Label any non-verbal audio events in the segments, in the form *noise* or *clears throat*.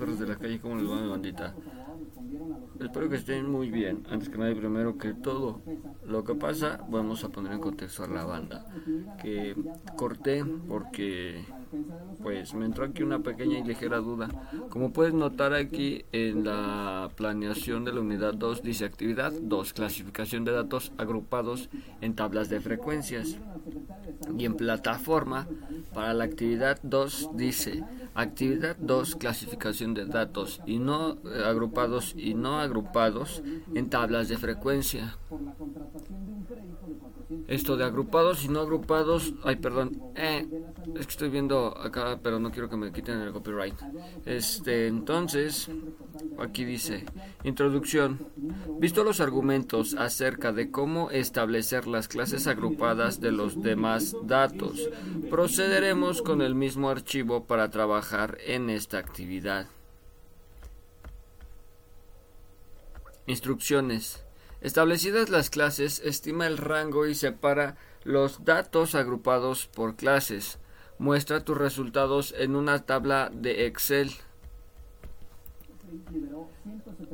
perros de la calle, ¿cómo les va mi bandita? Espero que estén muy bien. Antes que nada, primero que todo lo que pasa, vamos a poner en contexto a la banda. Que corté porque pues me entró aquí una pequeña y ligera duda. Como puedes notar aquí en la planeación de la unidad 2 dice actividad 2, clasificación de datos agrupados en tablas de frecuencias. Y en plataforma para la actividad 2 dice actividad 2, clasificación de datos y no eh, agrupados y no agrupados en tablas de frecuencia. Esto de agrupados y no agrupados, ay perdón, eh, es que estoy viendo acá, pero no quiero que me quiten el copyright. Este, entonces, aquí dice, introducción. Visto los argumentos acerca de cómo establecer las clases agrupadas de los demás datos, procederemos con el mismo archivo para trabajar en esta actividad. Instrucciones. Establecidas las clases, estima el rango y separa los datos agrupados por clases. Muestra tus resultados en una tabla de Excel.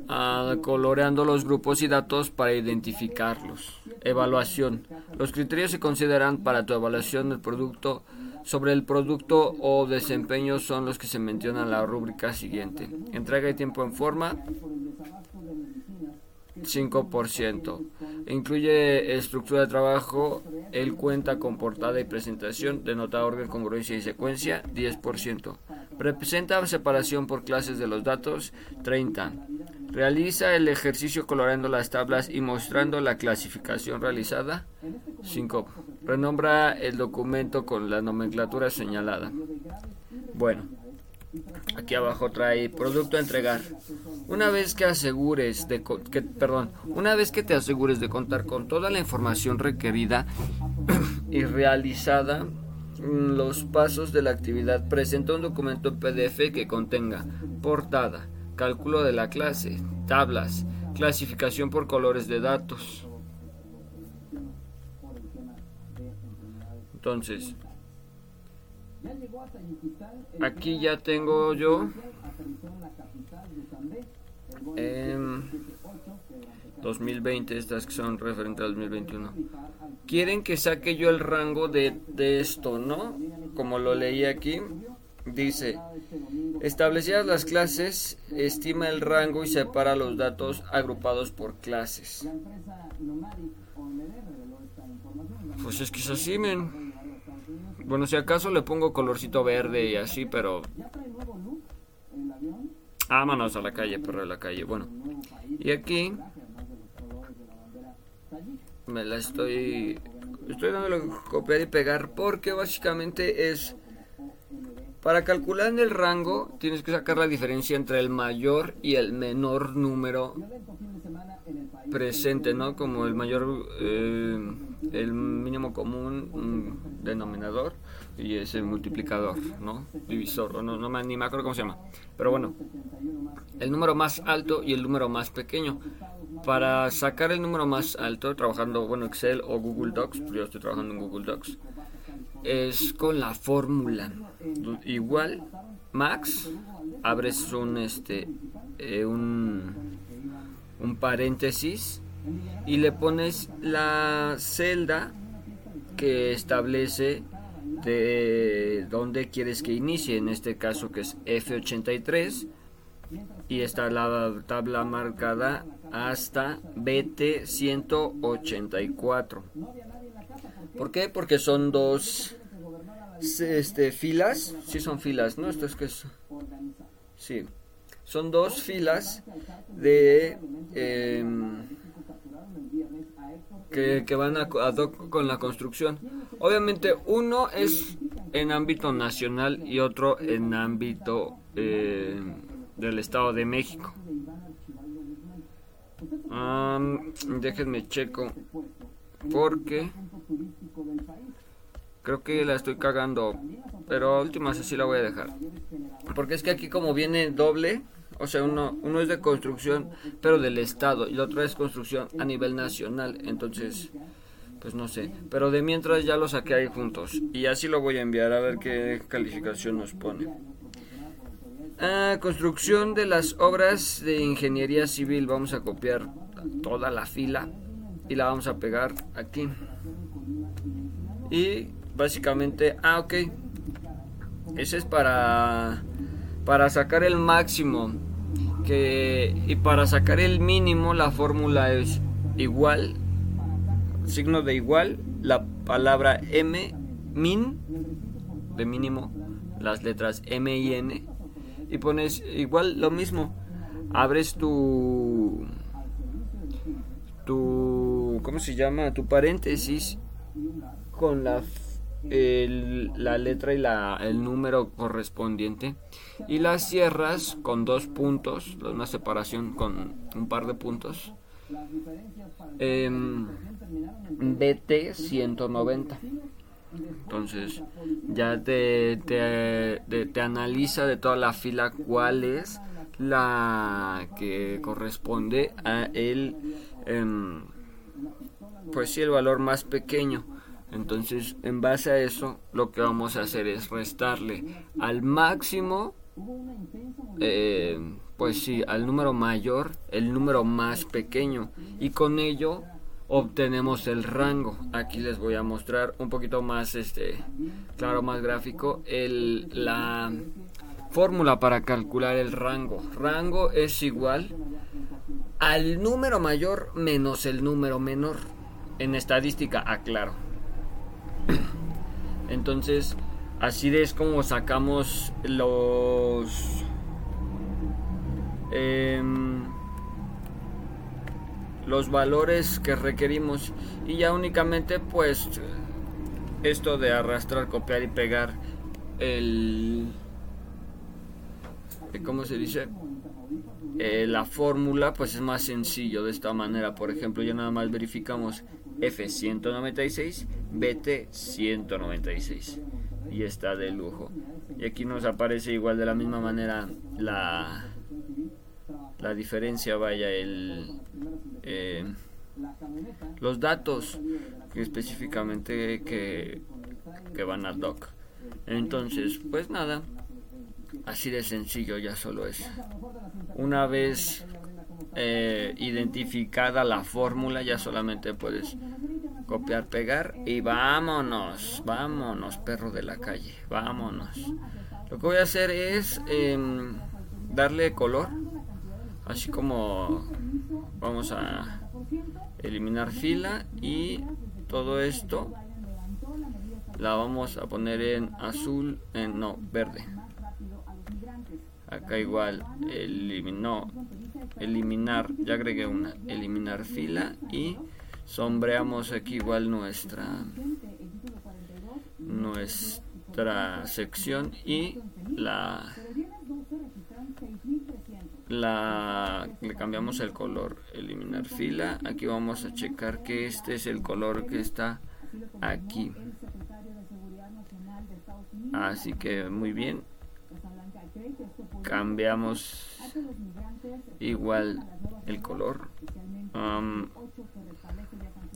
Ah, coloreando los grupos y datos para identificarlos. Evaluación. Los criterios se consideran para tu evaluación del producto sobre el producto o desempeño son los que se mencionan en la rúbrica siguiente. Entrega y tiempo en forma. 5%. Incluye estructura de trabajo, el cuenta con portada y presentación, denota orden, congruencia y secuencia, 10%. Representa separación por clases de los datos, 30. Realiza el ejercicio colorando las tablas y mostrando la clasificación realizada, 5. Renombra el documento con la nomenclatura señalada. Bueno, aquí abajo trae producto a entregar. Una vez que asegures de que, perdón, una vez que te asegures de contar con toda la información requerida *clears throat* y realizada los pasos de la actividad, presenta un documento en PDF que contenga portada, cálculo de la clase, tablas, clasificación por colores de datos. Entonces, aquí ya tengo yo 2020, estas que son referentes al 2021. Quieren que saque yo el rango de, de esto, ¿no? Como lo leí aquí, dice, establecidas las clases, estima el rango y separa los datos agrupados por clases. Pues es que es así, men. Bueno, si acaso le pongo colorcito verde y así, pero Vámonos a la calle, perro de la calle. Bueno, y aquí me la estoy estoy dándole copiar y pegar porque básicamente es para calcular en el rango tienes que sacar la diferencia entre el mayor y el menor número presente, ¿no? Como el mayor, eh, el mínimo común denominador y ese multiplicador, ¿no? Divisor, no, no, ni me acuerdo cómo se llama. Pero bueno, el número más alto y el número más pequeño. Para sacar el número más alto, trabajando, bueno, Excel o Google Docs, yo estoy trabajando en Google Docs, es con la fórmula. Igual, max, abres un, este, eh, un, un paréntesis y le pones la celda que establece de dónde quieres que inicie, en este caso que es F83 y está la tabla marcada hasta BT184. ¿Por qué? Porque son dos este, filas, sí son filas, ¿no? Esto es que. Sí, son dos filas de... Em, que, que, van a, con la construcción. Obviamente uno es en ámbito nacional y otro en ámbito eh, del Estado de México. Déjenme checo porque creo que la estoy cagando, pero a últimas así la voy a dejar. Porque es que aquí como viene doble, o sea, uno, uno es de construcción, pero del Estado, y el otro es construcción a nivel nacional. Entonces, pues no sé. Pero de mientras ya lo saqué ahí juntos. Y así lo voy a enviar a ver qué calificación nos pone. Ah, construcción de las obras de ingeniería civil. Vamos a copiar toda la fila y la vamos a pegar aquí. Y básicamente, ah, ok. Ese es para para sacar el máximo que y para sacar el mínimo la fórmula es igual signo de igual la palabra m min de mínimo las letras m y n y pones igual lo mismo abres tu tu cómo se llama tu paréntesis con la la letra y la, el número correspondiente y las cierras con dos puntos, una separación con un par de puntos. BT 190. Entonces ya te, te, analiza de toda la fila cuál es la que corresponde a el, em, pues sí, el valor más pequeño. Entonces, en base a eso, lo que vamos a hacer es restarle al máximo, eh, pues sí, al número mayor, el número más pequeño. Y con ello obtenemos el rango. Aquí les voy a mostrar un poquito más, este, claro, más gráfico, el, la fórmula para calcular el rango. Rango es igual al número mayor menos el número menor. En estadística, aclaro. *clears throat* Entonces, así es como sacamos los... Em, los valores que requerimos y ya únicamente pues esto de arrastrar, copiar y pegar el... ¿Cómo se dice? Eh, la fórmula pues es más sencillo de esta manera. Por ejemplo, ya nada más verificamos F196, BT196 y está de lujo. Y aquí nos aparece igual de la misma manera la, la diferencia, vaya, el, eh, los datos específicamente que, que van a doc. Entonces, pues nada, así de sencillo ya solo es. Una vez eh, identificada la fórmula, ya solamente puedes copiar, pegar y vámonos, vámonos, perro de la calle, vámonos. Lo que voy a hacer es em, darle color, así como vamos a eliminar fila y todo esto la vamos a poner en azul, en no, verde. Acá igual eliminó eliminar, ya agregué una, eliminar fila y sombreamos aquí igual nuestra nuestra sección y la la le cambiamos el color eliminar fila. Aquí vamos a checar que este es el color que está aquí. Así que muy bien. Cambiamos igual el color.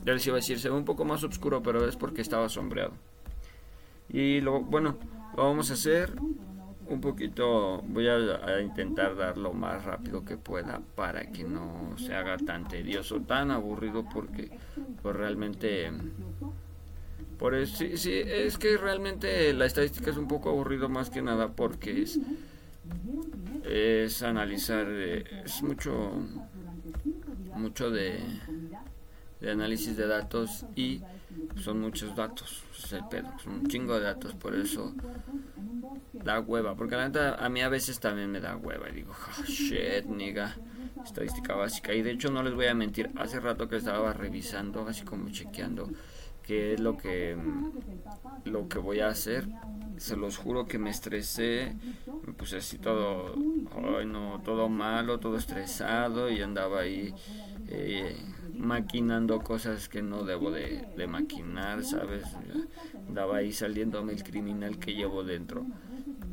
Ya les iba a decir se ve un poco más oscuro pero es porque estaba sombreado. Y luego bueno lo vamos a hacer un poquito voy a, intentar dar lo más rápido que pueda para que no se haga tan tedioso tan aburrido porque pues realmente por eso, sí, sí, es que realmente la estadística es un poco aburrido más que nada porque es es analizar, es mucho, mucho de, de análisis de datos y son muchos datos, es el pedo, son un chingo de datos, por eso da hueva, porque la neta a mí a veces también me da hueva y digo, oh, shit, nigga, estadística básica, y de hecho no les voy a mentir, hace rato que estaba revisando, así como chequeando qué es lo que lo que voy a hacer se los juro que me estresé, me puse así todo, ay no, todo malo, todo estresado y andaba ahí eh, maquinando cosas que no debo de, de maquinar, ¿sabes? Andaba ahí saliéndome el criminal que llevo dentro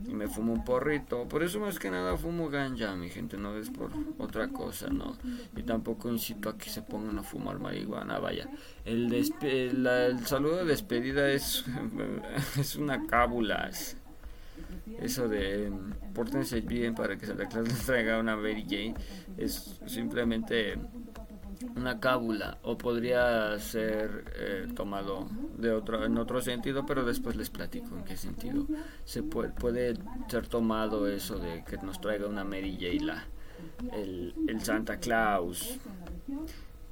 y me fumo un porrito. Por eso más que nada fumo ganja, mi gente, no es por otra cosa, no. Y tampoco incito a que se pongan a fumar marihuana, vaya. El, el saludo de despedida es, *laughs* es una cábula. eso de pórtense bien para que Claus les traiga una Mary Jane es simplemente una cábula o podría ser eh, tomado de otro en otro sentido pero después les platico en qué sentido se puede, puede ser tomado eso de que nos traiga una Mary Jane el, el Santa Claus.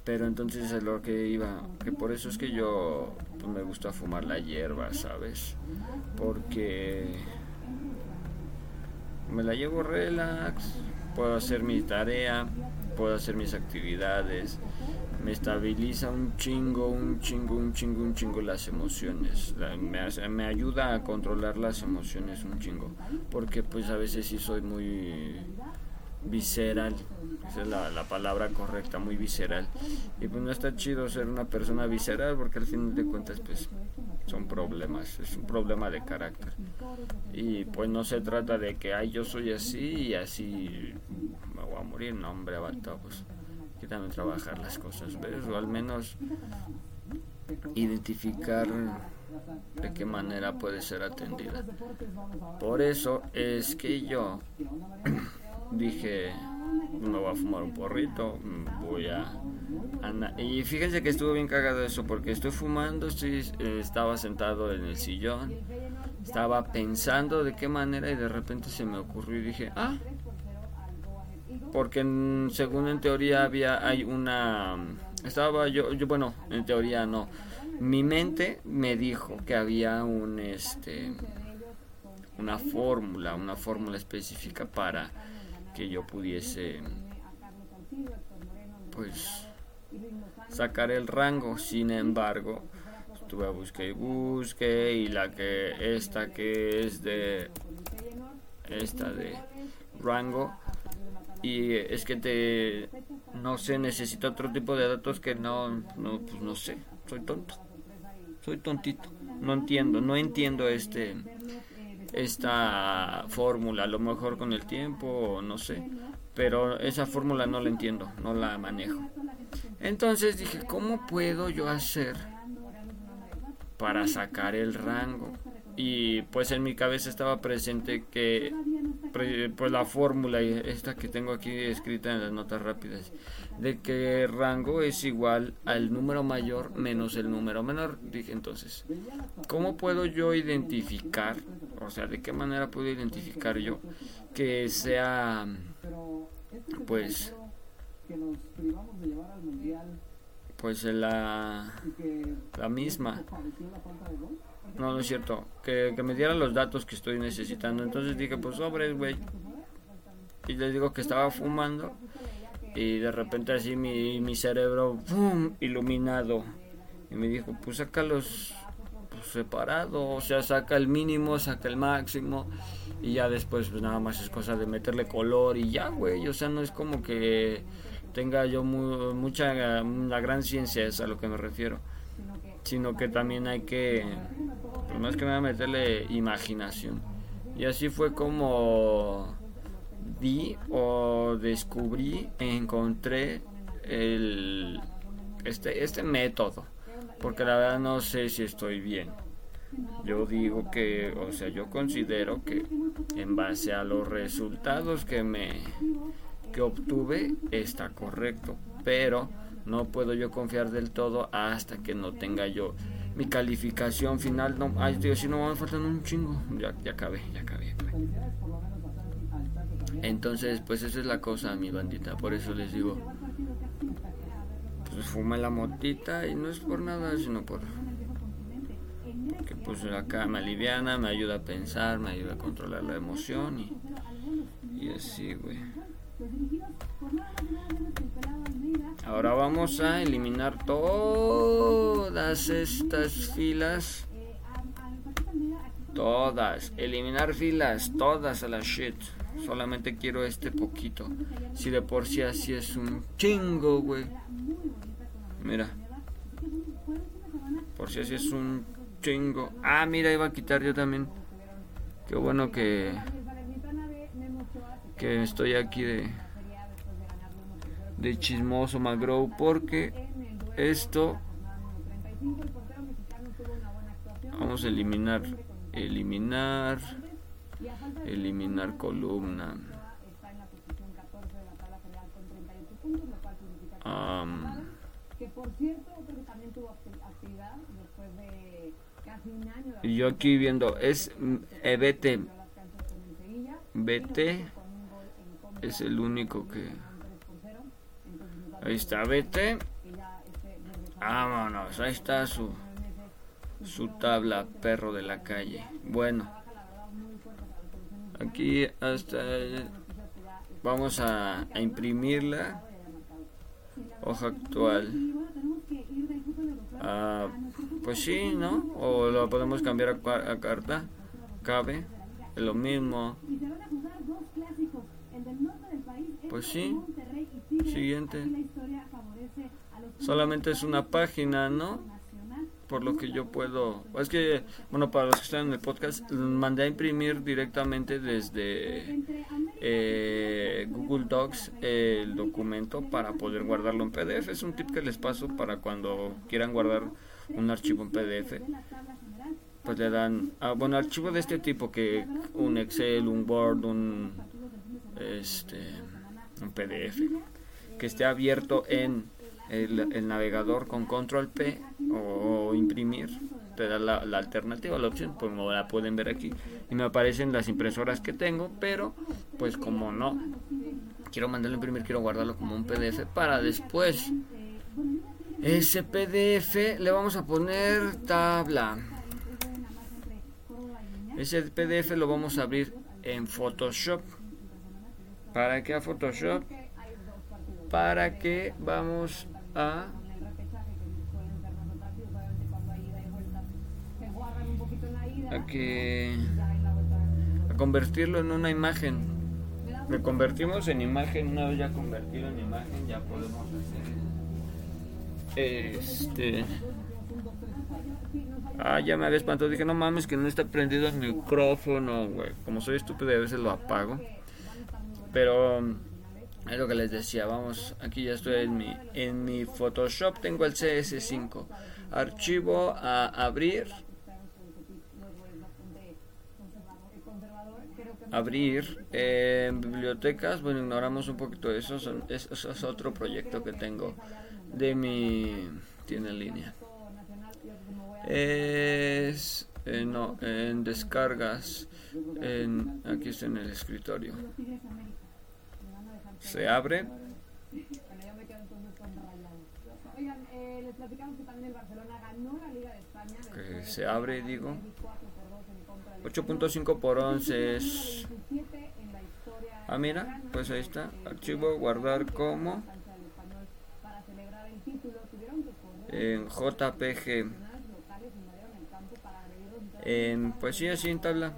Pero entonces es lo que iba que por eso es que yo pues, me gusta fumar la hierba sabes porque me la llevo relax puedo hacer mi tarea puedo hacer mis actividades, me estabiliza un chingo, un chingo, un chingo, un chingo las emociones, me, me ayuda a controlar las emociones un chingo, porque pues a veces sí soy muy visceral, esa es la, la, palabra correcta, muy visceral. Y pues no está chido ser una persona visceral porque al fin de cuentas pues son problemas, es un problema de carácter. Y pues no se trata de que, ay, yo soy así y así morir, no, hombre, abato, pues que también trabajar las cosas, ¿ves? O al menos identificar de qué manera puede ser atendida. Por eso es que yo *clears throat* dije, me voy a fumar un porrito, voy a... Y fíjense que estuvo bien cagado eso, porque estoy fumando, estoy, eh, estaba sentado en el sillón, estaba pensando de qué manera y de repente se me ocurrió y dije, ah, porque según en teoría había, hay una... Estaba yo, yo, bueno, en teoría no. Mi mente me dijo que había un, este, una fórmula, una fórmula específica para que yo pudiese pues sacar el rango sin embargo estuve a busque y busque y la que esta que es de esta de rango y es que te no sé necesito otro tipo de datos que no no pues no sé soy tonto soy tontito no entiendo no entiendo este esta fórmula, a lo mejor con el tiempo, no sé, pero esa fórmula no la entiendo, no la manejo. Entonces dije, ¿cómo puedo yo hacer para sacar el rango? Y pues en mi cabeza estaba presente que pues la fórmula esta que tengo aquí escrita en las notas rápidas de que rango es igual al número mayor menos el número menor. Dije entonces, ¿cómo puedo yo identificar, o sea, de qué manera puedo identificar yo que sea, pues, pues la, la misma? No, no es cierto. Que, me dieran los datos que estoy necesitando. Entonces dije, pues sobres, güey. Y les digo que estaba fumando y de repente así mi, mi cerebro ¡pum! iluminado y me dijo pues saca los pues, separados o sea saca el mínimo saca el máximo y ya después pues nada más es cosa de meterle color y ya güey o sea no es como que tenga yo mucha la gran ciencia es a lo que me refiero sino que también hay que pues más que nada meterle imaginación y así fue como vi o descubrí, encontré el, este, este método, porque la verdad no sé si estoy bien. Yo digo que, o sea, yo considero que en base a los resultados que me que obtuve está correcto, pero no puedo yo confiar del todo hasta que no tenga yo mi calificación final. No, ay, tío, si no me faltan un chingo. Ya, ya acabé, ya acabé. Entonces, pues esa es la cosa, mi bandita. Por eso les digo, pues fuma la motita y no es por nada, sino por que pues acá me aliviana, me ayuda a pensar, me ayuda a controlar la emoción y, y así, güey. Ahora vamos a eliminar todas estas filas. Todas. Eliminar filas. Todas a la shit. Solamente quiero este poquito. Si de por sí así es un chingo, güey. Mira. Por si así es un chingo. Ah, mira, iba a quitar yo también. Qué bueno que... Que estoy aquí de... De chismoso Magro. Porque esto... Vamos a eliminar. Eliminar eliminar columna. y yo aquí viendo, es EBT. BT es el único que... Ahí está BT. Vámonos, ahí está su, su tabla, perro de la calle. Bueno, aquí hasta vamos a, imprimirla. Hoja actual. Ah, pues sí, ¿no? O lo podemos cambiar a, a carta. Cabe. Lo mismo. Pues sí. Siguiente. Solamente es una página, ¿no? Por lo que yo puedo. Es que, bueno, para los que están en el podcast, mandé a imprimir directamente desde eh, Google Docs el documento para poder guardarlo en PDF. Es un tip que les paso para cuando quieran guardar un archivo en PDF. Pues le dan, ah, bueno, archivo de este tipo que un Excel, un Word, un este, un PDF que esté abierto en el, navegador con control P o, imprimir te da la, alternativa, la opción, pues como la pueden ver aquí y me aparecen las impresoras que tengo, pero pues como no quiero mandarlo a imprimir, quiero guardarlo como un PDF para después. Ese PDF le vamos a poner tabla. Ese PDF lo vamos a abrir en Photoshop. ¿Para qué a Photoshop? Para que vamos a a que a convertirlo en una imagen. Me convertimos en imagen, una vez ya convertido en imagen, ya podemos hacer este Ah, ya me había espantado, dije, no mames, que no está prendido el micrófono, güey. Como soy estúpido, a veces lo apago. Pero es lo que les decía, vamos, aquí ya estoy en mi, en mi Photoshop, tengo el CS5. Archivo a abrir. Abrir en bibliotecas, bueno, ignoramos un poquito eso, eso, es otro proyecto que tengo de mi tiene línea. Es eh, no, en descargas, en, aquí está en el escritorio se abre. Que se abre, digo. 8.5 por 11 es... Ah, mira, pues ahí está. Archivo, guardar como... En JPG. En, pues sí, así en tabla.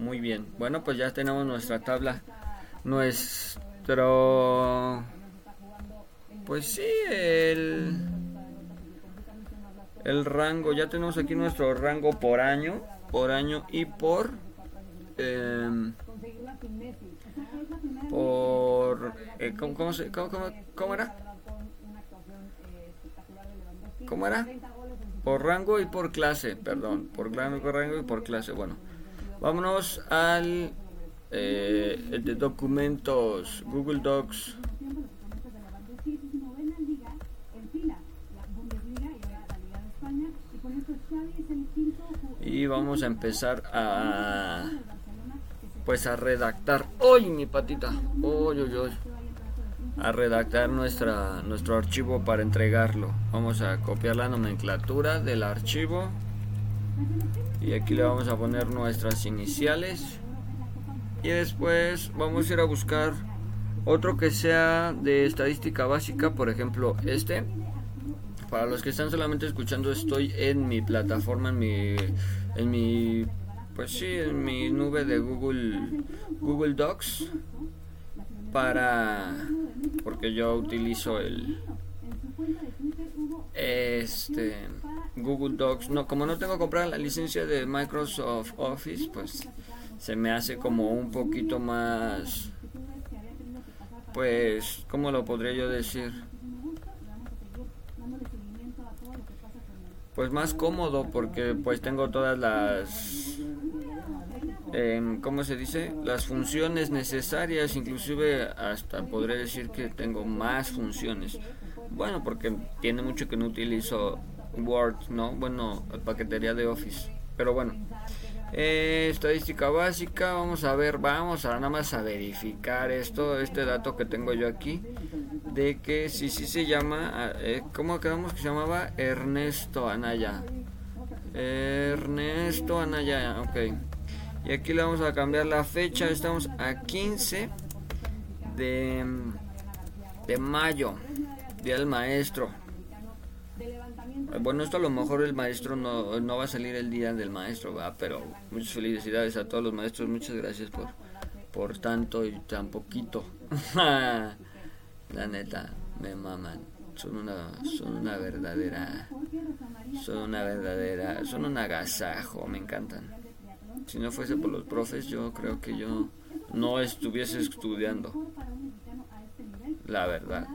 Muy bien. Bueno, pues ya tenemos nuestra tabla. Nuestro... Pues sí, el... El rango. Ya tenemos aquí nuestro rango por año. Por año y por... Eh, por... Eh, ¿cómo, cómo, cómo, cómo era? ¿Cómo era? Por rango y por clase, perdón. Por rango y por clase. Bueno. Vámonos al eh, de documentos Google Docs. Y vamos a empezar a pues a redactar. ¡Uy, mi patita! ¡Uy, uy, uy! A redactar nuestra nuestro archivo para entregarlo. Vamos a copiar la nomenclatura del archivo y aquí le vamos a poner nuestras iniciales. Y después vamos a ir a buscar otro que sea de estadística básica por ejemplo este. Para los que están solamente escuchando estoy en mi plataforma en mi en mi pues sí en mi nube de Google Google Docs para porque yo utilizo el este Google Docs. No, como no tengo que comprar la licencia de Microsoft Office, pues se me hace como un poquito más pues ¿cómo lo podría yo decir? pues más cómodo porque pues tengo todas las em, ¿cómo se dice? Las funciones necesarias, inclusive hasta podré decir que tengo más funciones. Bueno, porque tiene mucho que no utilizo Word, ¿no? Bueno, paquetería de Office. Pero bueno, eh, estadística básica, vamos a ver, vamos a nada más a verificar esto, este dato que tengo yo aquí, de que si sí, se llama, eh, ¿cómo quedamos que se llamaba? Ernesto Anaya. Ernesto Anaya, ok. Y aquí le vamos a cambiar la fecha, estamos a 15 de, de mayo, Día del Maestro. Bueno, esto a lo mejor el maestro no, no va a salir el día del maestro, va, pero muchas felicidades a todos los maestros, muchas gracias por, por tanto y tan poquito. *laughs* La neta, me maman. Son una, son una verdadera, son una verdadera, son un agasajo, me encantan. Si no fuese por los profes, yo creo que yo no estuviese estudiando. La verdad.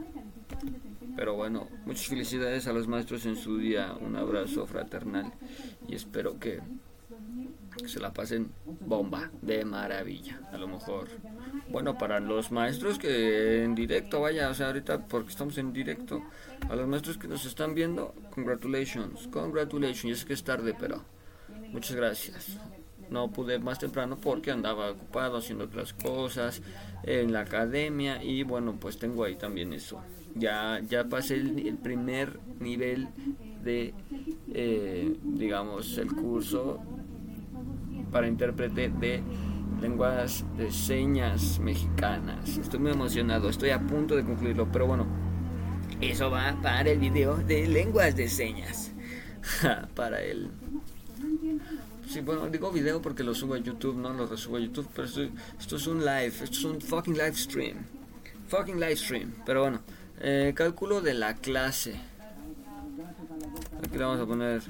Pero bueno, muchas felicidades a los maestros en su día, un abrazo fraternal y espero que, se la pasen bomba, de maravilla, a lo mejor. Bueno, para los maestros que en directo, vaya, o sea, ahorita porque estamos en directo, a los maestros que nos están viendo, congratulations, congratulations, y es que es tarde, pero muchas gracias. No pude más temprano porque andaba ocupado haciendo otras cosas en la academia y bueno, pues tengo ahí también eso ya, ya pasé el, primer nivel de, eh, digamos, el curso para intérprete de lenguas de señas mexicanas. Estoy muy emocionado, estoy a punto de concluirlo, pero bueno, eso va para el video de lenguas de señas. *laughs* para el... Sí, bueno, digo video porque lo subo a YouTube, no lo resubo a YouTube, pero esto, es un live, esto es un fucking live stream. Fucking live stream, pero bueno. Eh, cálculo de la clase. Aquí le vamos a poner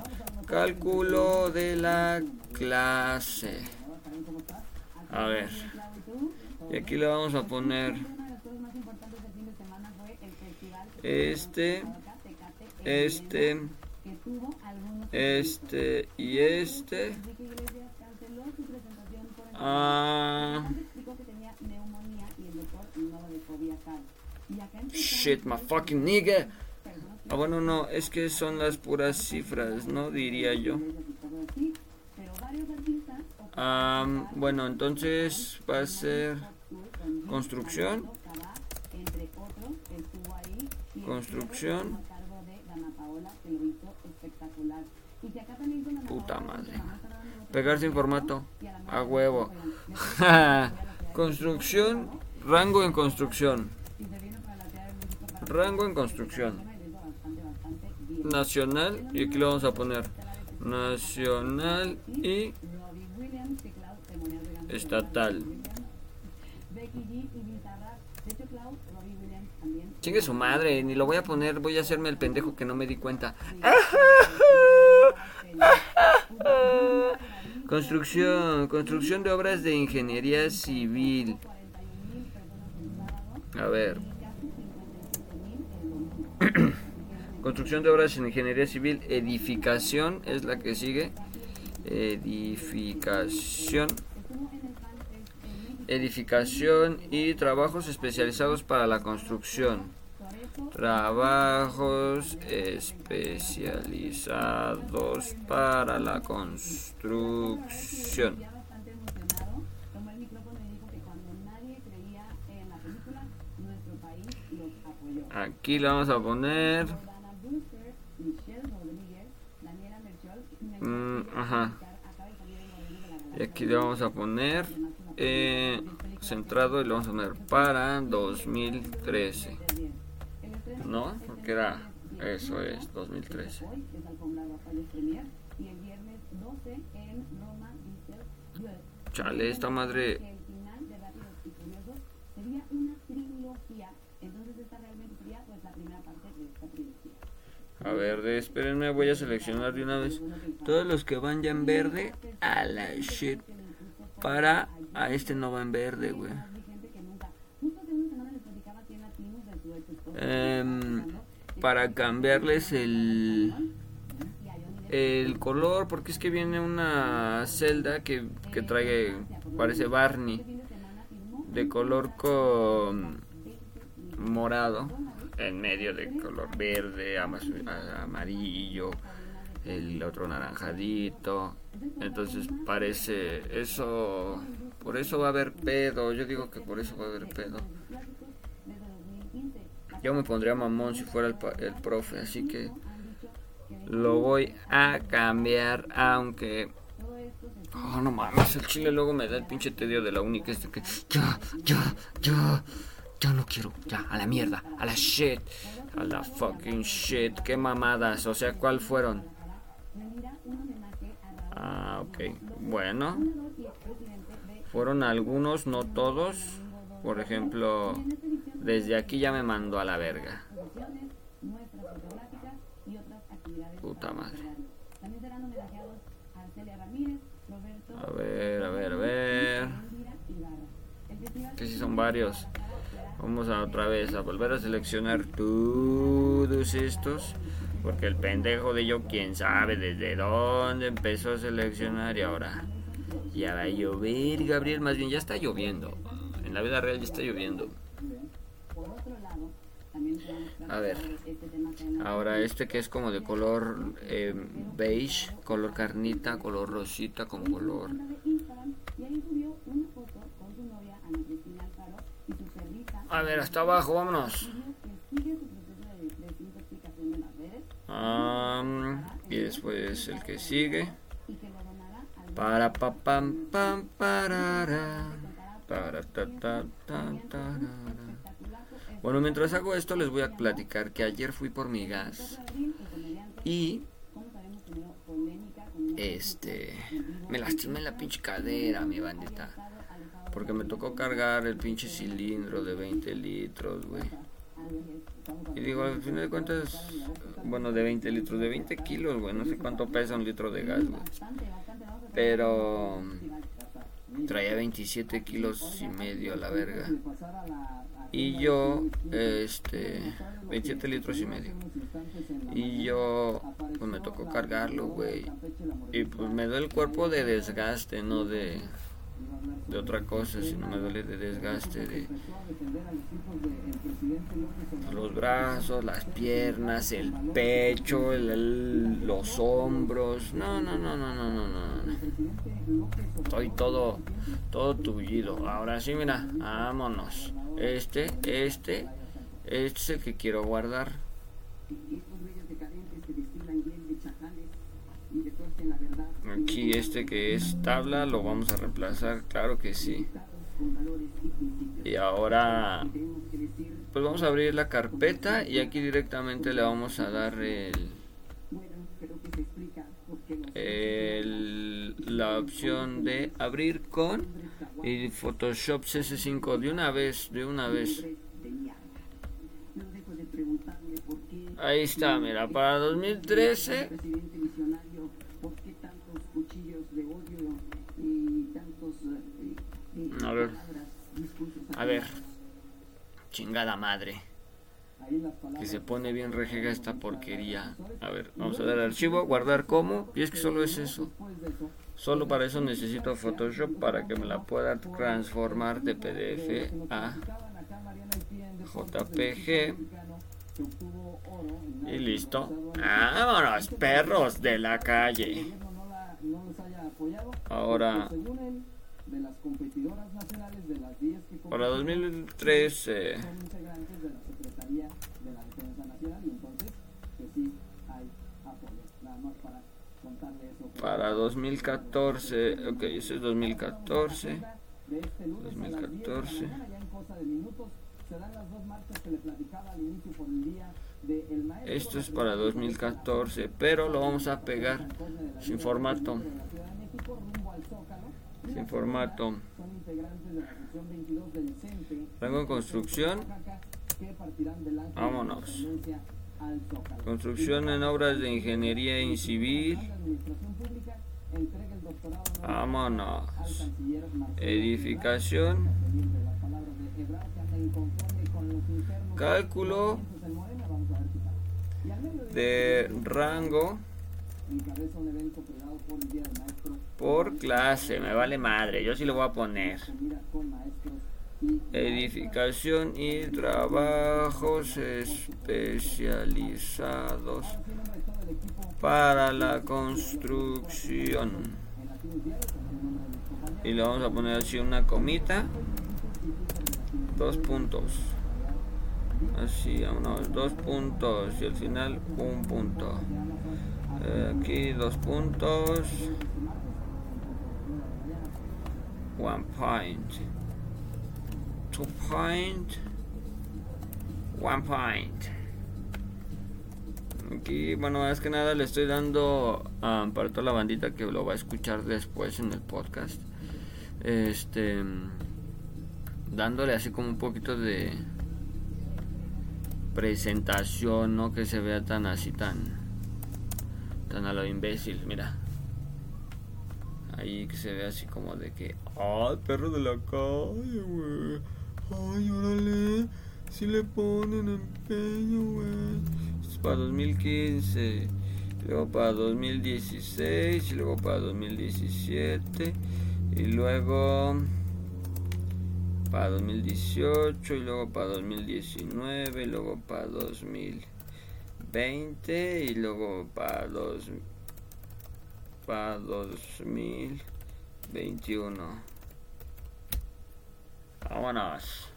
cálculo de la clase. A ver. Y aquí le vamos a poner este, este, este y este. Ah. Shit, my fucking nigga. Ah, bueno, no, es que son las puras cifras, ¿no? Diría yo. bueno, entonces va a ser construcción. Construcción. Puta madre. Pegarse en formato. A huevo. *laughs* construcción. Rango en construcción. Rango en construcción. Nacional. Y aquí lo vamos a poner. Nacional y estatal. Chingue su madre, ni lo voy a poner, voy a hacerme el pendejo que no me di cuenta. Construcción, construcción de obras de ingeniería civil. A ver, *coughs* Construcción de obras en ingeniería civil, edificación es la que sigue. Edificación. Edificación y trabajos especializados para la construcción. Trabajos especializados para la construcción. Aquí le vamos a poner. Mm, ajá. Y aquí le vamos a poner eh, centrado y le vamos a poner para 2013. ¿No? Porque era. Eso es, 2013. Chale, esta madre A ver, espérenme, voy a seleccionar de una vez todos los que van ya en verde. A la shit. Para. A este no va en verde, güey. Em, para cambiarles el el color, porque es que viene una celda que, que trae, parece Barney, de color con morado, en medio de color verde, amarillo, el otro naranjadito. Entonces parece eso, por eso va a haber pedo. Yo digo que por eso va a haber pedo. Yo me pondría mamón si fuera el, el profe, así que lo voy a cambiar, aunque... Oh, no mames, el chile luego me da el pinche tedio de la única este que... Ya, ya, ya, ya no quiero, ya, a la mierda, a la shit, a la fucking shit, qué mamadas, o sea, ¿cuál fueron? Ah, ok, bueno. Fueron algunos, no todos. Por ejemplo, desde aquí ya me mandó a la verga. Puta madre. A ver, a ver, a ver. Que si son varios. Vamos a otra vez a volver a seleccionar todos estos. Porque el pendejo de yo, quién sabe desde dónde empezó a seleccionar y ahora ya va a llover, Gabriel. Más bien ya está lloviendo. En la vida real ya está lloviendo. A ver, ahora este que es como de color eh, beige, color carnita, color rosita, con color. A ver, hasta abajo, vámonos. Y después el que sigue. Para pa pam pam para para ta ta ta bueno, mientras hago esto les voy a platicar que ayer fui por mi gas y este me lastimé la pinche cadera, mi bandita. Porque me tocó cargar el pinche cilindro de 20 litros, güey. Y digo, al final de cuentas, bueno, de 20 litros, de 20 kilos, güey. No sé cuánto pesa un litro de gas, güey. Pero traía 27 kilos y medio a la verga y yo este 27 litros y medio y yo pues me tocó cargarlo güey y pues me duele el cuerpo de desgaste no de de otra cosa sino me duele de desgaste de los brazos las piernas el pecho los hombros. No no no no no no no. Estoy todo todo tullido. Ahora sí mira vámonos. Este, este, este es el que quiero guardar. Aquí este que es tabla lo vamos a reemplazar, claro que sí. Y ahora pues vamos a abrir la carpeta y aquí directamente le vamos a dar el, el la opción de abrir con y Photoshop CS5 de una vez, de una vez. Ahí está, mira, para 2013. A ver, a ver, chingada madre. Que se pone bien rejega esta porquería. A ver, vamos a dar archivo, guardar como. Y es que solo es eso. Solo para eso necesito Photoshop para que me la pueda transformar de PDF a JPG. Y listo. Vámonos, perros de la calle. Ahora, para 2013. para 2014, ok, ese es 2014, 2014. Esto es para 2014, pero lo vamos a pegar sin formato. Sin formato. Tengo en construcción. Vámonos. Construcción en obras de ingeniería en civil. Vámonos. Edificación. Cálculo de rango Por clase, me vale madre, yo sí lo voy a poner. Edificación y trabajos especializados para la construcción. Y le vamos a poner así una comita. Dos puntos. Así, unos dos puntos. Y al final un punto. Aquí dos puntos. One point. Two point. One point. Aquí, bueno, más que nada le estoy dando um, para toda la bandita que lo va a escuchar después en el podcast. Este. Dándole así como un poquito de presentación, no que se vea tan así, tan. Tan a lo imbécil, mira. Ahí que se ve así como de que. ¡Ay, perro de la calle, güey! ¡Ay, órale! Si le ponen empeño, güey para 2015, luego para 2016, y luego para 2017, y luego para 2018, y luego para 2019, y luego para 2020, y luego para, dos, para 2021. Vámonos.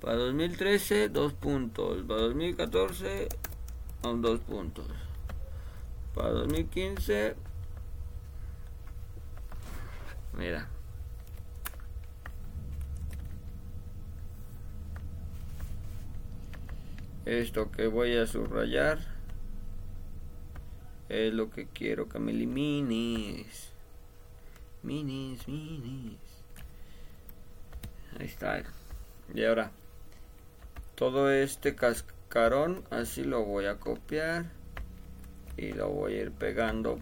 Para 2013, dos puntos. Para 2014, son dos puntos. Para 2015, mira. Esto que voy a subrayar es lo que quiero que me elimines. Minis, minis. Ahí está. Y ahora, todo este casco carón así lo voy a copiar y lo voy a ir pegando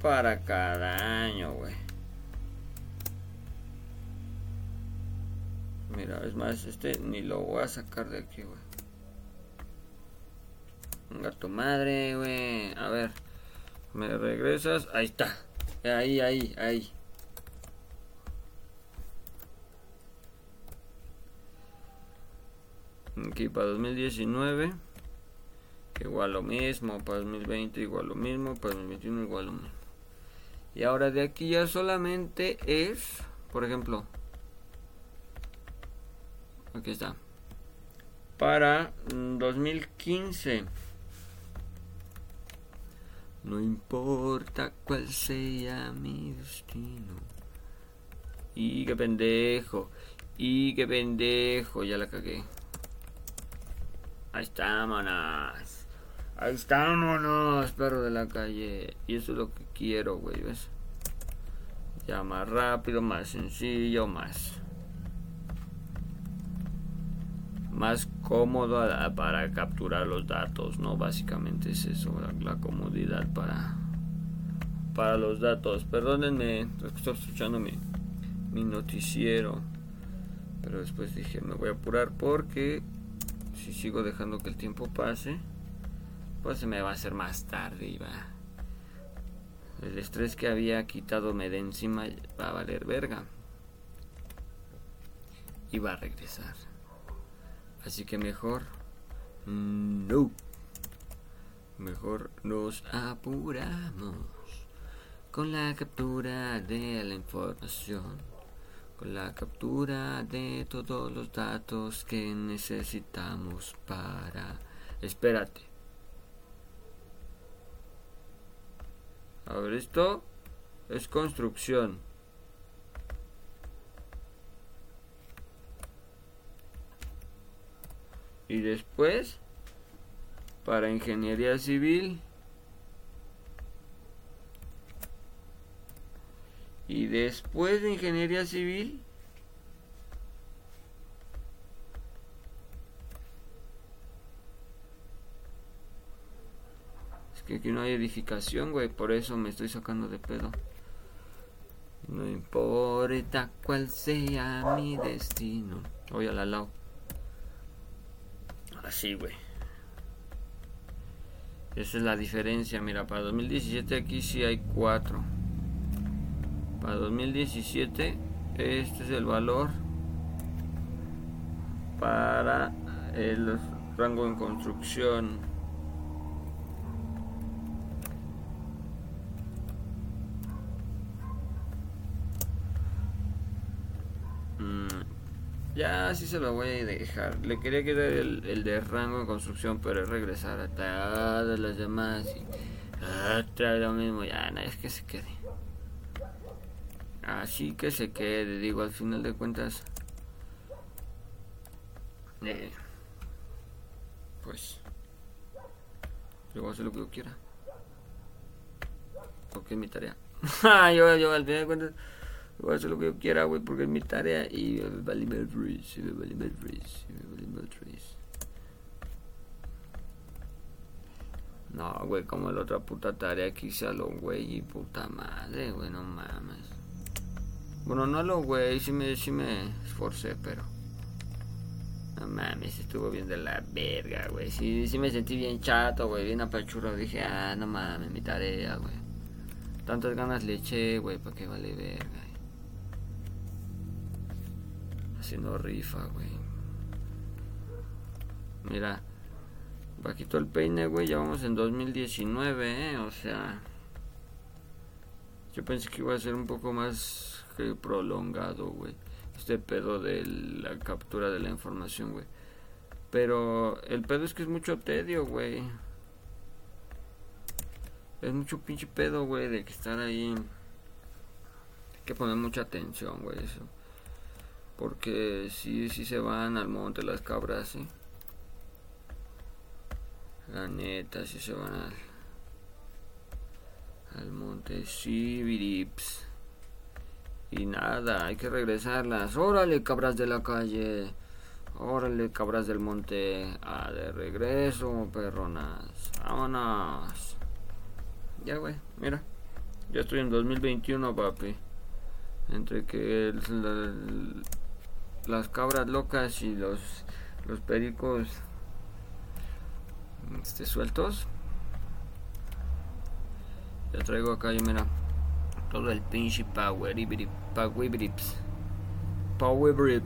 para cada año güey mira es más este ni lo voy a sacar de aquí güey venga tu madre güey. A ver me regresas. Ahí está. Ahí ahí ahí. Aquí para 2019 igual lo mismo para 2020 igual lo mismo para 2021 igual lo mismo. Y ahora de aquí ya solamente es por ejemplo aquí está para 2015 no importa cuál sea mi destino y qué pendejo y qué pendejo ya la cagué Ahí estámonos. Ahí estámonos, perro de la calle. Y eso es lo que quiero, güey, ¿ves? Ya más rápido, más sencillo, más... Más cómodo para capturar los datos, ¿no? Básicamente es eso, la, comodidad para... Para los datos. Perdónenme, estoy escuchando mi, mi noticiero. Pero después dije, me voy a apurar porque si sigo dejando que el tiempo pase, pues se me va a hacer más tarde y va. El estrés que había quitado me de encima va a valer verga. Y va a regresar. Así que mejor. No. Mejor nos apuramos con la captura de la información con la captura de todos los datos que necesitamos para... Espérate. A ver, esto es construcción. Y después, para ingeniería civil, Y después de ingeniería civil, es que aquí no hay edificación, güey, por eso me estoy sacando de pedo. No importa cuál sea mi destino. Voy a la lao. Así, güey. Esa es la diferencia. Mira, para 2017 aquí sí hay 4. Para 2017 este es el valor para el rango en construcción. Ya sí se lo voy a dejar. Le quería quedar el, el de rango en construcción, pero es regresar a todas las demás y otra lo mismo. Ya, no, es que se quede. Así que se quede, digo, al final de cuentas. Eh, pues. Yo voy a hacer lo que yo quiera. Porque es mi tarea. *laughs* yo, yo al final de cuentas. Voy a hacer lo que yo quiera, güey, porque es mi tarea y me vale Madrid, y me vale Madrid, y me vale Madrid. No, güey, como la otra puta tarea que hice a los güey y puta madre, güey, no mames. Bueno, no a los güey, sí me, sí me esforcé, pero... No mames, estuvo bien de la verga, güey. Sí, sí me sentí bien chato, güey, bien apachurro. Dije, ah, no mames, mi tarea, güey. Tantas ganas le eché, güey, para que vale verga haciendo rifa, güey. Mira, bajito el peine, güey, ya vamos en 2019, ¿eh? O sea, yo pensé que iba a ser un poco más prolongado, güey. Este pedo de la captura de la información, güey. Pero el pedo es que es mucho tedio, güey. Es mucho pinche pedo, güey, de que estar ahí. Hay que poner mucha atención, güey, eso. Porque si sí se van al monte las cabras, ¿sí? La neta, si se van al, al monte, sí, virips. Y nada, hay que regresarlas. Órale, cabras de la calle. Órale, cabras del monte. Ah, de regreso, perronas. Vámonos. Ya, güey, mira. Ya estoy en 2021, papi. Entre que el, las cabras locas y los, los pericos este, sueltos. Ya traigo acá, yo mira, todo el pinche power, brips, power power.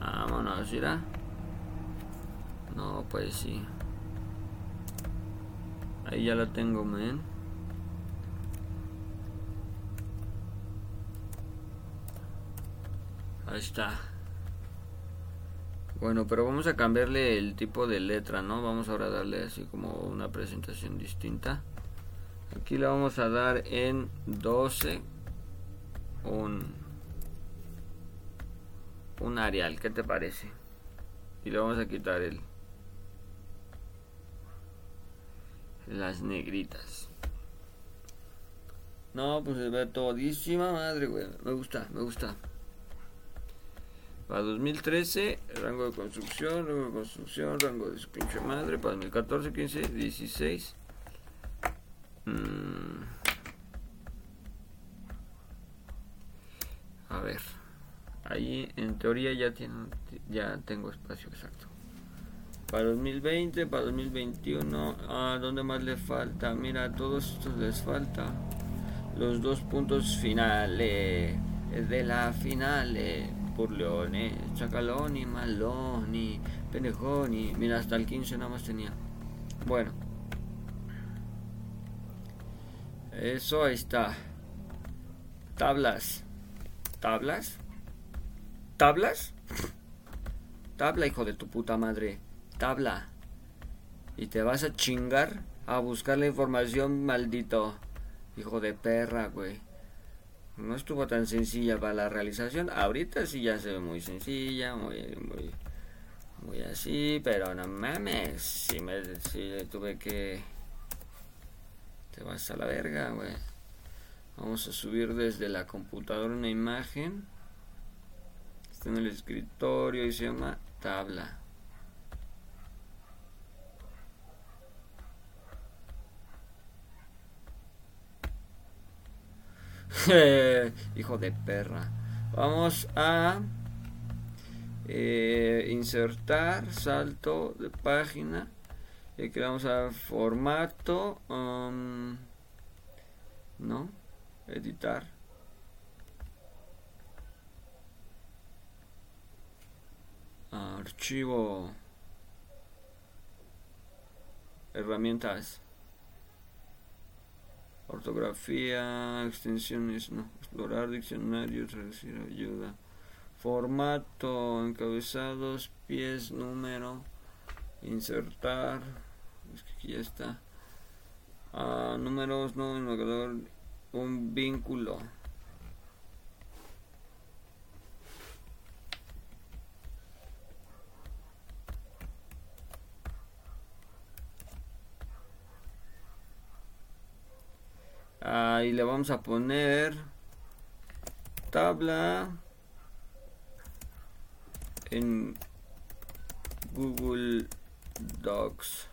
Vámonos, mira. No, pues sí. Ahí ya lo tengo, man. Ahí está. Bueno, pero vamos a cambiarle el tipo de letra, ¿no? Vamos ahora a darle así como una presentación distinta. Aquí le vamos a dar en 12 un, un Arial, ¿qué te parece? Y le vamos a quitar el las negritas. No, pues se ve todísima madre, güey. Me gusta, me gusta. Para 2013, rango de construcción, rango de construcción, rango de su pinche madre. Para 2014, 15, 16. A ver. Ahí en teoría ya, tiene, ya tengo espacio exacto. Para 2020, para 2021, ¿a dónde más le falta? Mira, a todos estos les falta los dos puntos finales de la finales Burleone, Chacaloni, Maloni, Pendejoni. Mira, hasta el 15 nada más tenía. Bueno. Eso ahí está. Tablas. ¿Tablas? ¿Tablas? Tabla, hijo de tu puta madre. Tabla. Y te vas a chingar a buscar la información, maldito. Hijo de perra, güey no estuvo tan sencilla para la realización. Ahorita sí ya se ve muy sencilla, muy, muy, muy así, pero no mames, si me si tuve que... Te vas a la verga, güey. Vamos a subir desde la computadora una imagen. Está en el escritorio y se llama tabla. *laughs* Hijo de perra. Vamos a eh, insertar, salto de página. Y aquí vamos a formato, um, no, editar. Archivo. Herramientas. Ortografía, extensiones, no. Explorar diccionarios, recibir ayuda. Formato, encabezados, pies, número. Insertar. Es que aquí ya está. Ah, números, no, indicador, un vínculo. Ahí le vamos a poner tabla en Google Docs.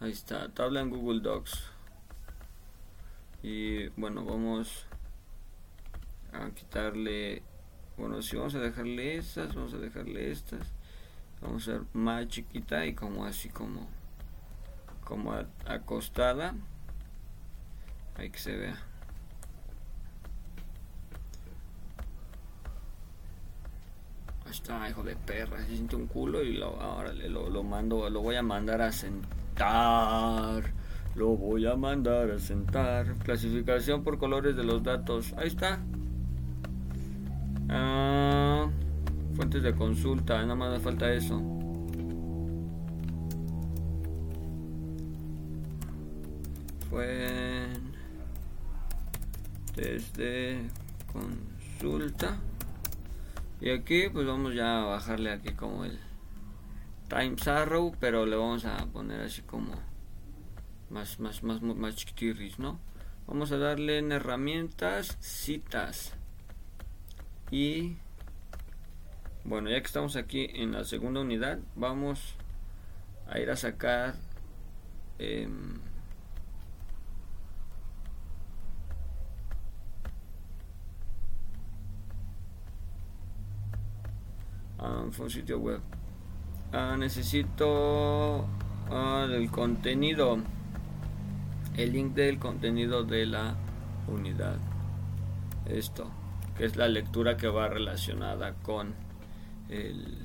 Ahí está, tabla en Google Docs. Y bueno, vamos a quitarle bueno si vamos a dejarle estas vamos a dejarle estas. Vamos a hacer más chiquita y como así como como acostada. Ahí que se vea. Ahí está hijo de perra. Se siente un culo y lo, ahora lo, lo mando lo voy a mandar a sentar. Lo voy a mandar a sentar. Clasificación por colores de los datos. Ahí está Ah, fuentes de consulta, nada más me falta eso. Fue desde consulta. Y aquí pues vamos ya a bajarle aquí como el Times Arrow, pero le vamos a poner así como más más más más chiquitirris, ¿no? Vamos a darle en herramientas citas. Y bueno, ya que estamos aquí en la segunda unidad, vamos a ir a sacar eh, un sitio web. Ah, necesito ah, el contenido, el link del contenido de la unidad. Esto que es la lectura que va relacionada con el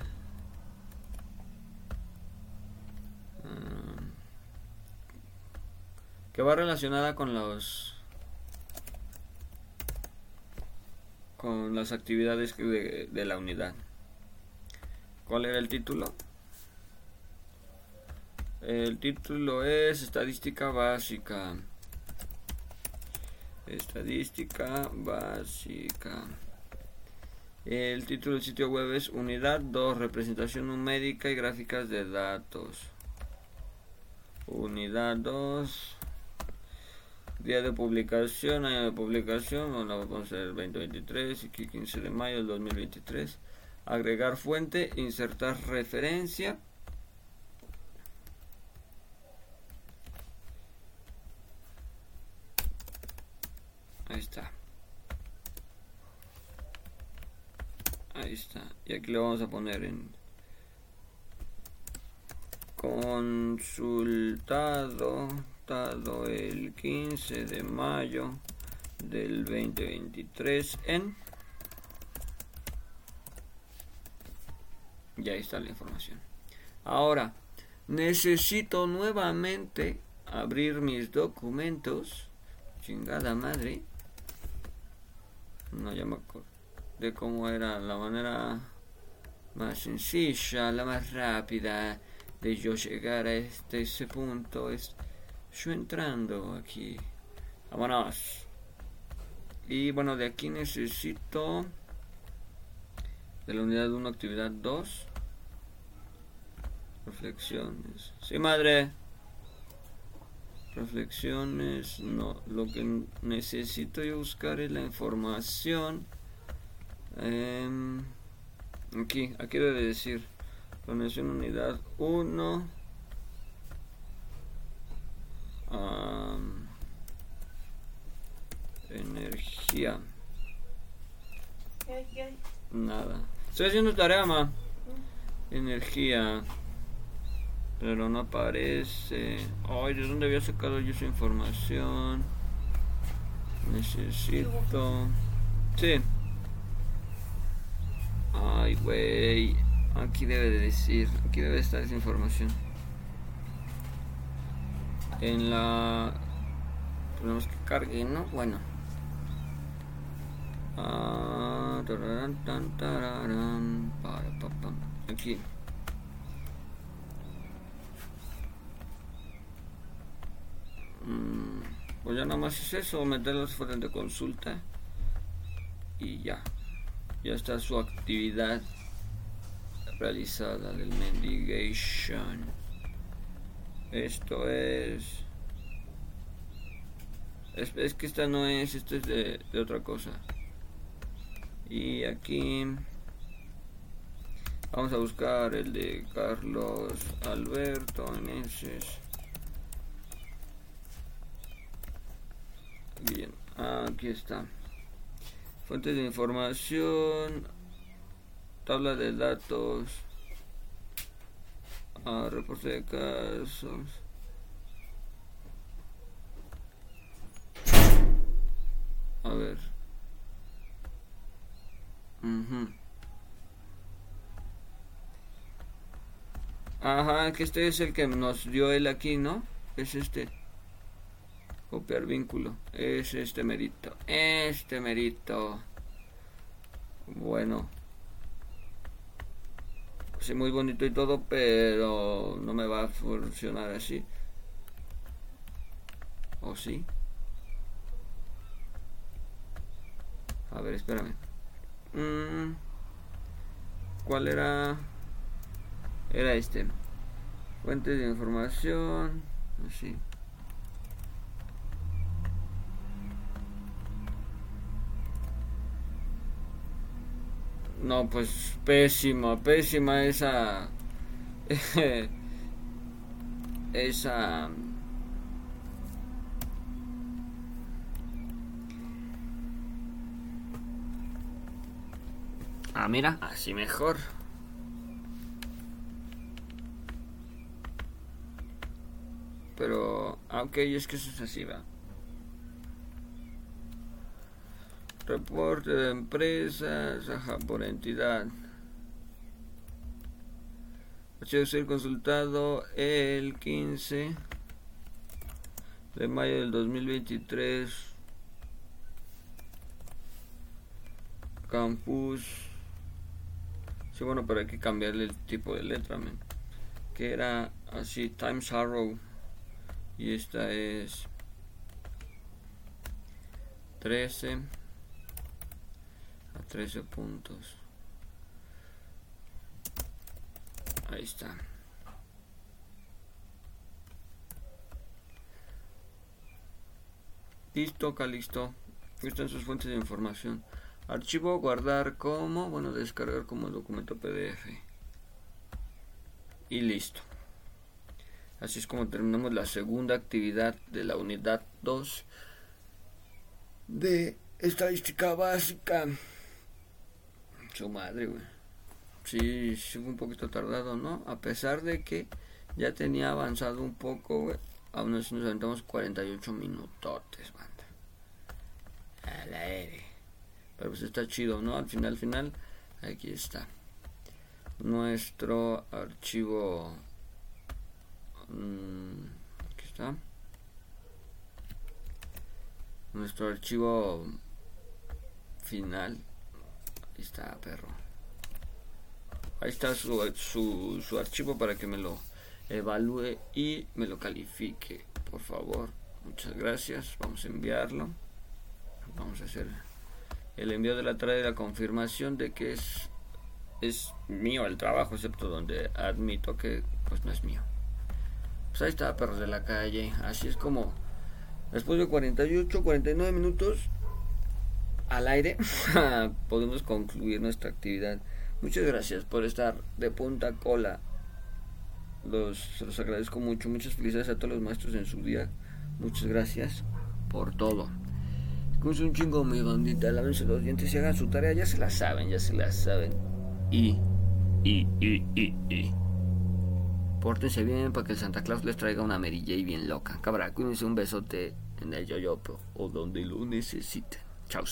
ah, que va relacionada con los con las actividades de, de la unidad ¿cuál era el título? el título es estadística básica Estadística básica. El título del sitio web es Unidad 2, representación numérica y gráficas de datos. Unidad 2. Día de publicación, año de publicación, vamos a ver el 2023 y 15 de mayo del 2023. Agregar fuente, insertar referencia Ahí está. Ahí está. Y aquí le vamos a poner en consultado dado el 15 de mayo del 2023 en ya está la información. Ahora necesito nuevamente abrir mis documentos. Chingada madre. No ya me acuerdo de cómo era la manera más sencilla, la más rápida de yo llegar a este ese punto es yo entrando aquí. Vámonos. Y bueno, de aquí necesito de la unidad 1, actividad 2. Reflexiones. Sí, madre reflexiones no lo que necesito yo buscar es la información em, Aquí, aquí debe decir conexión unidad 1. Um, energía. Nada. Estoy haciendo tarea, ma. Energía. Pero no aparece. Ay, ¿de dónde había sacado yo esa información? Necesito. Sí. Ay, güey. Aquí debe de decir. Aquí debe estar esa información. En la. Tenemos que cargue, ¿no? Bueno. Ah, Aquí. Mm, pues ya nada más es eso, meter las fuentes de consulta y ya. Ya está su actividad realizada del mendigation. Esto es... es... que esta no es, esto es de, otra cosa. Y aquí vamos a buscar el de Carlos Alberto Meneses. Bien, aquí está. Fuentes de información, tabla de datos, ah, reporte de casos. A ver. Ajá, que este es el que nos dio él aquí, ¿no? Es este. Copiar vínculo. Es este merito. Este merito. Bueno. Sí, muy bonito y todo, pero no me va a funcionar así. ¿O sí? A ver, espérame. Mm, ¿Cuál era? Era este. Fuentes de información. Así. No, pues pésima, pésima esa. *laughs* esa. Ah, mira, así mejor. Pero, ah, ok, es que eso es así, va. Reporte de empresas, por entidad. Ha ser consultado el 15 de mayo del 2023. Campus. Sí, bueno, pero hay que cambiarle el tipo de letra, Que era así, Times Arrow. Y esta es 13. 13 puntos. Ahí está. Listo, listo. Están sus fuentes de información. Archivo guardar como, bueno, descargar como documento PDF. Y listo. Así es como terminamos la segunda actividad de la unidad 2 de estadística básica. Su madre, güey. Sí, sí, un poquito tardado, ¿no? A pesar de que ya tenía avanzado un poco, güey. Aún así nos aventamos 48 minutotes, banda. A la. Pero pues está chido, ¿no? Al final, al final, aquí está. Nuestro archivo. Mm, aquí está. Nuestro archivo final Ahí está, perro. Ahí está su, su, su archivo para que me lo evalúe y me lo califique, por favor. Muchas gracias. Vamos a enviarlo. Vamos a hacer el envío de la tarea de la confirmación de que es, es mío el trabajo, excepto donde admito que pues no es mío. Pues ahí está, perros de la calle. Así es como después de 48, 49 minutos al aire *laughs* podemos concluir nuestra actividad. Muchas gracias por estar de punta cola. Los, los agradezco mucho. Muchas felicidades a todos los maestros en su día. Muchas gracias por todo. Cuídense un chingo mi bandita, lávense los dientes y hagan su tarea, ya se la saben, ya se la saben. Y, y, y, y, y. Pórtense bien para que el Santa Claus les traiga una Mary J bien loca. Cabra, cuídense un besote en el yoyopo o donde lo necesiten. Chao.